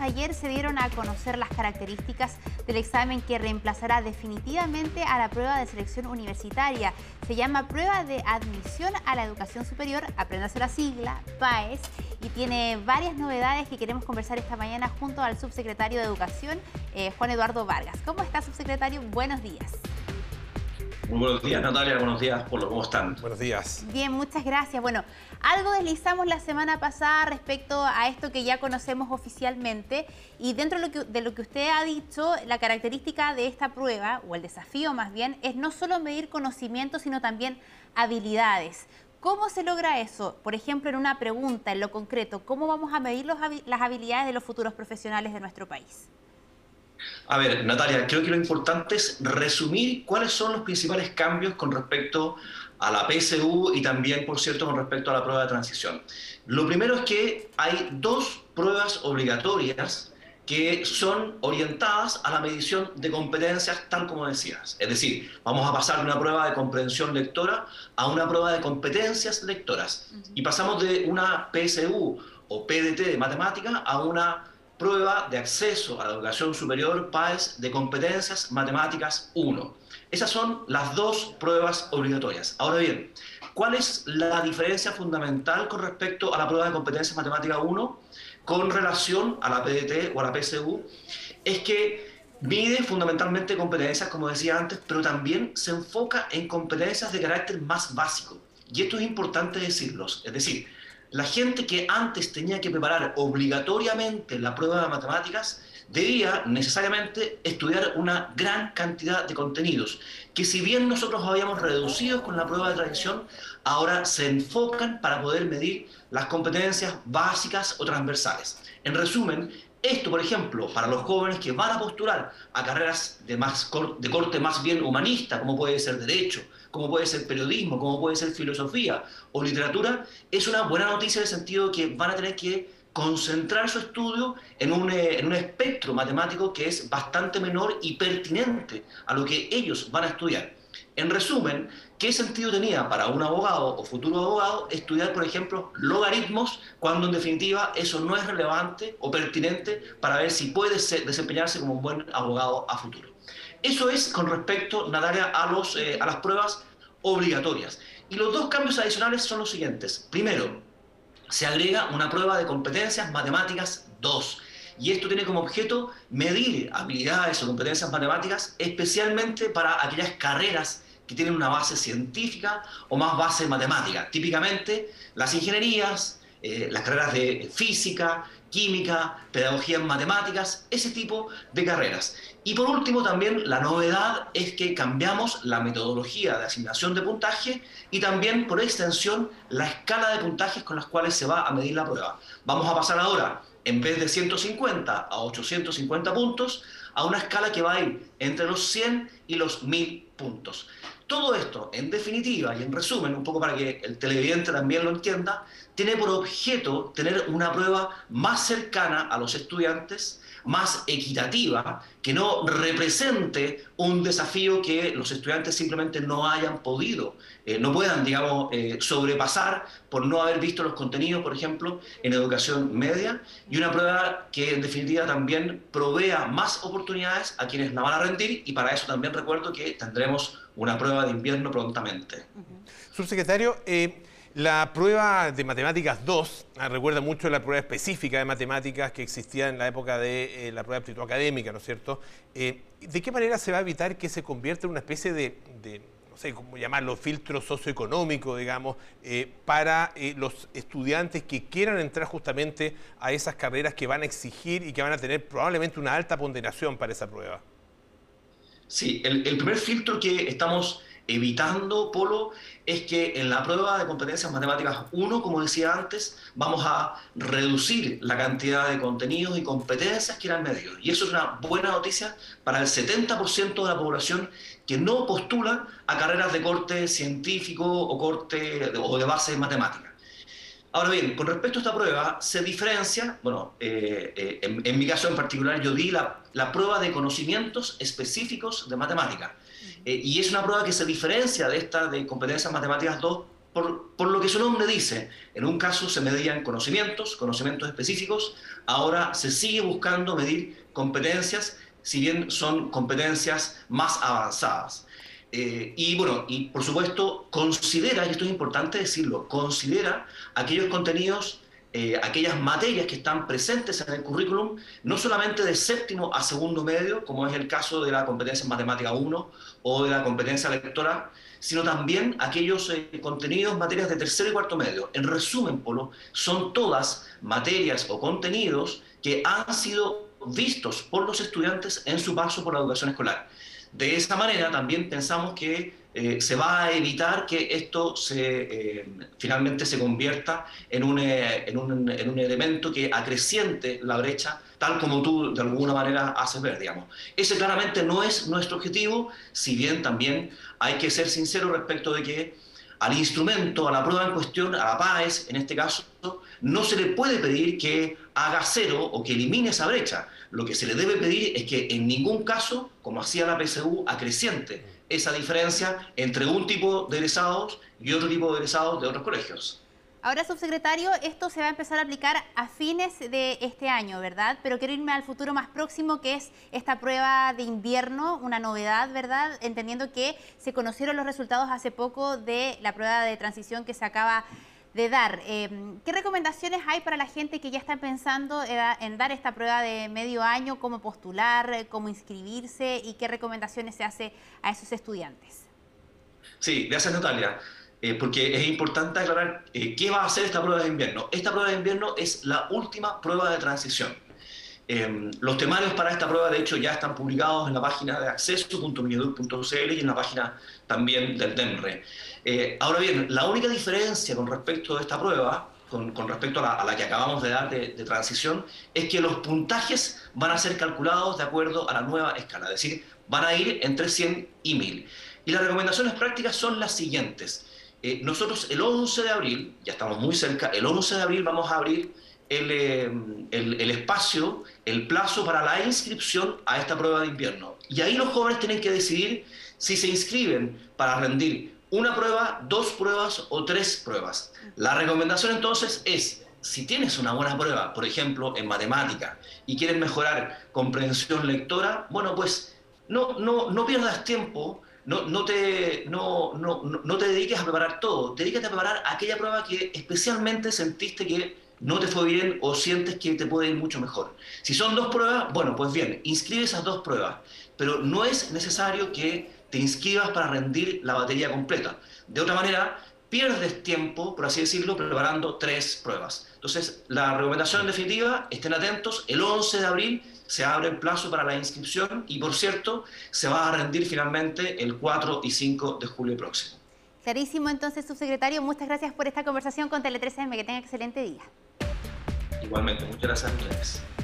ayer se dieron a conocer las características del examen que reemplazará definitivamente a la prueba de selección universitaria. Se llama Prueba de Admisión a la Educación Superior, apréndase la sigla, PAES, y tiene varias novedades que queremos conversar esta mañana junto al subsecretario de Educación, eh, Juan Eduardo Vargas. ¿Cómo está, subsecretario? Buenos días. Muy buenos días, Natalia. Buenos días, Polo. ¿Cómo están? Buenos días. Bien, muchas gracias. Bueno, algo deslizamos la semana pasada respecto a esto que ya conocemos oficialmente y dentro de lo, que, de lo que usted ha dicho, la característica de esta prueba, o el desafío más bien, es no solo medir conocimientos, sino también habilidades. ¿Cómo se logra eso? Por ejemplo, en una pregunta, en lo concreto, ¿cómo vamos a medir las habilidades de los futuros profesionales de nuestro país? A ver, Natalia, creo que lo importante es resumir cuáles son los principales cambios con respecto a la PSU y también, por cierto, con respecto a la prueba de transición. Lo primero es que hay dos pruebas obligatorias que son orientadas a la medición de competencias, tal como decías. Es decir, vamos a pasar de una prueba de comprensión lectora a una prueba de competencias lectoras. Y pasamos de una PSU o PDT de matemática a una prueba de acceso a la educación superior PAES de competencias matemáticas 1. Esas son las dos pruebas obligatorias. Ahora bien, ¿cuál es la diferencia fundamental con respecto a la prueba de competencias matemáticas 1 con relación a la PDT o a la PSU? Es que mide fundamentalmente competencias, como decía antes, pero también se enfoca en competencias de carácter más básico. Y esto es importante decirlo. Es decir, la gente que antes tenía que preparar obligatoriamente la prueba de matemáticas debía necesariamente estudiar una gran cantidad de contenidos, que si bien nosotros habíamos reducido con la prueba de tradición, ahora se enfocan para poder medir las competencias básicas o transversales. En resumen, esto, por ejemplo, para los jóvenes que van a postular a carreras de, más, de corte más bien humanista, como puede ser derecho, como puede ser periodismo, como puede ser filosofía o literatura, es una buena noticia en el sentido que van a tener que concentrar su estudio en un, eh, en un espectro matemático que es bastante menor y pertinente a lo que ellos van a estudiar. En resumen, ¿qué sentido tenía para un abogado o futuro abogado estudiar, por ejemplo, logaritmos cuando en definitiva eso no es relevante o pertinente para ver si puede desempeñarse como un buen abogado a futuro? Eso es con respecto, Natalia, a, los, eh, a las pruebas obligatorias. Y los dos cambios adicionales son los siguientes. Primero, se agrega una prueba de competencias matemáticas 2. Y esto tiene como objeto medir habilidades o competencias matemáticas, especialmente para aquellas carreras que tienen una base científica o más base matemática. Típicamente las ingenierías, eh, las carreras de física, química, pedagogía en matemáticas, ese tipo de carreras. Y por último también la novedad es que cambiamos la metodología de asignación de puntaje y también por extensión la escala de puntajes con las cuales se va a medir la prueba. Vamos a pasar ahora, en vez de 150 a 850 puntos, a una escala que va a ir entre los 100 y los 1000 puntos. Todo esto, en definitiva y en resumen, un poco para que el televidente también lo entienda, tiene por objeto tener una prueba más cercana a los estudiantes, más equitativa, que no represente un desafío que los estudiantes simplemente no hayan podido, eh, no puedan, digamos, eh, sobrepasar por no haber visto los contenidos, por ejemplo, en educación media, y una prueba que en definitiva también provea más oportunidades a quienes la van a rendir, y para eso también recuerdo que tendremos una prueba de invierno prontamente. Subsecretario, eh, la prueba de matemáticas 2 ah, recuerda mucho la prueba específica de matemáticas que existía en la época de eh, la prueba de aptitud académica, ¿no es cierto? Eh, ¿De qué manera se va a evitar que se convierta en una especie de, no sé cómo llamarlo, filtro socioeconómico, digamos, para los estudiantes que quieran entrar justamente a esas carreras que van a exigir y que van a tener probablemente una alta ponderación para esa prueba? Sí, el primer filtro que estamos evitando, Polo, es que en la prueba de competencias matemáticas 1, como decía antes, vamos a reducir la cantidad de contenidos y competencias que eran medidos. Y eso es una buena noticia para el 70% de la población que no postula a carreras de corte científico o corte o de base matemática. Ahora bien, con respecto a esta prueba, se diferencia, bueno, eh, eh, en, mi caso en particular yo di la, la prueba de conocimientos específicos de matemática. Eh, y es una prueba que se diferencia de esta de competencias matemáticas 2 por, por, lo que su nombre dice. En un caso se medían conocimientos, conocimientos específicos, ahora se sigue buscando medir competencias, si bien son competencias más avanzadas. Eh, y bueno, y por supuesto considera, y esto es importante decirlo, considera aquellos contenidos eh, aquellas materias que están presentes en el currículum, no solamente de séptimo a segundo medio, como es el caso de la competencia en matemática 1 o de la competencia lectora, sino también aquellos eh, contenidos, materias de tercero y cuarto medio. En resumen, Polo, son todas materias o contenidos que han sido vistos por los estudiantes en su paso por la educación escolar. De esa manera también pensamos que eh, se va a evitar que esto se, eh, finalmente se convierta en un, eh, en un, elemento que acreciente la brecha, tal como tú de alguna manera haces ver, digamos. Ese claramente no es nuestro objetivo, si bien también hay que ser sincero respecto de que al instrumento, a la prueba en cuestión, a la PAES, en este caso, no se le puede pedir que haga cero o que elimine esa brecha. Lo que se le debe pedir es que en ningún caso, como hacía la PSU, acreciente esa diferencia entre un tipo de egresados y otro tipo de egresados de otros colegios. Ahora, subsecretario, esto se va a empezar a aplicar a fines de este año, ¿verdad? Pero quiero irme al futuro más próximo, que es esta prueba de invierno, una novedad, ¿verdad? Entendiendo que se conocieron los resultados hace poco de la prueba de transición que se acaba de dar. Em, ¿Qué recomendaciones hay para la gente que ya está pensando en dar esta prueba de medio año? ¿Cómo postular? ¿Cómo inscribirse? ¿Y qué recomendaciones se hace a esos estudiantes? Sí, gracias Natalia. Eh, porque es importante aclarar eh, qué va a hacer esta prueba de invierno. Esta prueba de invierno es la última prueba de transición. Em, los temarios para esta prueba, de hecho, ya están publicados en la página de acceso.mineduc.cl y en la página también del DEMRE. Eh, ahora bien, la única diferencia con respecto a esta prueba, con, respecto a la, que acabamos de dar de, de, transición, es que los puntajes van a ser calculados de acuerdo a la nueva escala, es decir, van a ir entre 100 y 1000. Y las recomendaciones prácticas son las siguientes. Eh, nosotros el 11 de abril, ya estamos muy cerca, el 11 de abril vamos a abrir eh, el, el, espacio, el plazo para la inscripción a esta prueba de invierno. Y ahí los jóvenes tienen que decidir si se inscriben para rendir una prueba, dos pruebas o tres pruebas. La recomendación entonces es, si tienes una buena prueba, por ejemplo, en matemática, y quieres mejorar comprensión lectora, bueno, pues no, no, no pierdas tiempo, no, no, te, no, no, no te dediques a preparar todo, dedícate a preparar aquella prueba que especialmente sentiste que no te fue bien o sientes que te puede ir mucho mejor. Si son dos pruebas, bueno, pues bien, inscribe esas dos pruebas, pero no es necesario que te inscribas para rendir la batería completa. De otra manera, pierdes tiempo, por así decirlo, preparando tres pruebas. Entonces, la recomendación en definitiva, estén atentos, el 11 de abril se abre el plazo para la inscripción y, por cierto, se va a rendir finalmente el 4 y 5 de julio próximo. Clarísimo, entonces, subsecretario, muchas gracias por esta conversación con Tele 13M. Que tenga excelente día. Igualmente, muchas gracias a ustedes.